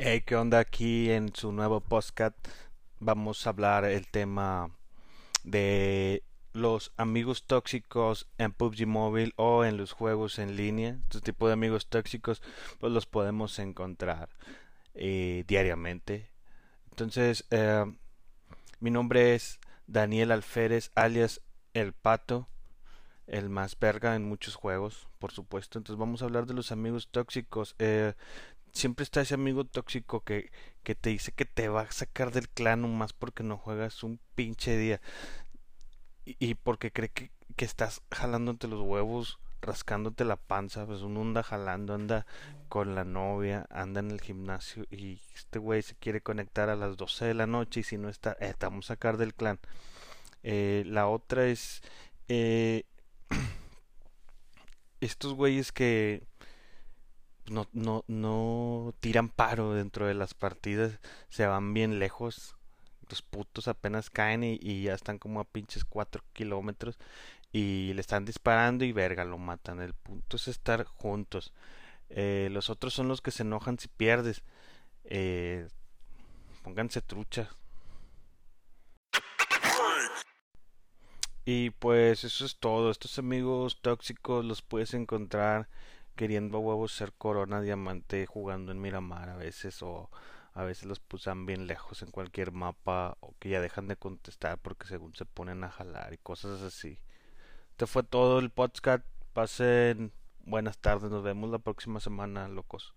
Hey, ¿qué onda? Aquí en su nuevo podcast vamos a hablar el tema de los amigos tóxicos en PUBG Mobile o en los juegos en línea. Este tipo de amigos tóxicos pues los podemos encontrar eh, diariamente. Entonces, eh, mi nombre es Daniel Alférez, alias El Pato, el más verga en muchos juegos, por supuesto. Entonces vamos a hablar de los amigos tóxicos. Eh, siempre está ese amigo tóxico que, que te dice que te va a sacar del clan más porque no juegas un pinche día. Y, porque cree que, que estás jalándote los huevos, rascándote la panza, pues uno anda jalando, anda con la novia, anda en el gimnasio y este güey se quiere conectar a las 12 de la noche y si no está, eh, te vamos a sacar del clan. Eh, la otra es eh, estos güeyes que no, no, no tiran paro dentro de las partidas, se van bien lejos. Los putos apenas caen y, ya están como a pinches 4 kilómetros y le están disparando y verga, lo matan. El punto es estar juntos. Eh, los otros son los que se enojan si pierdes. Eh, pónganse trucha. Y pues eso es todo. Estos amigos tóxicos los puedes encontrar queriendo huevos ser corona diamante jugando en Miramar a veces o a veces los pusan bien lejos en cualquier mapa o que ya dejan de contestar porque según se ponen a jalar y cosas así. Este fue todo el podcast. Pasen buenas tardes. Nos vemos la próxima semana, locos.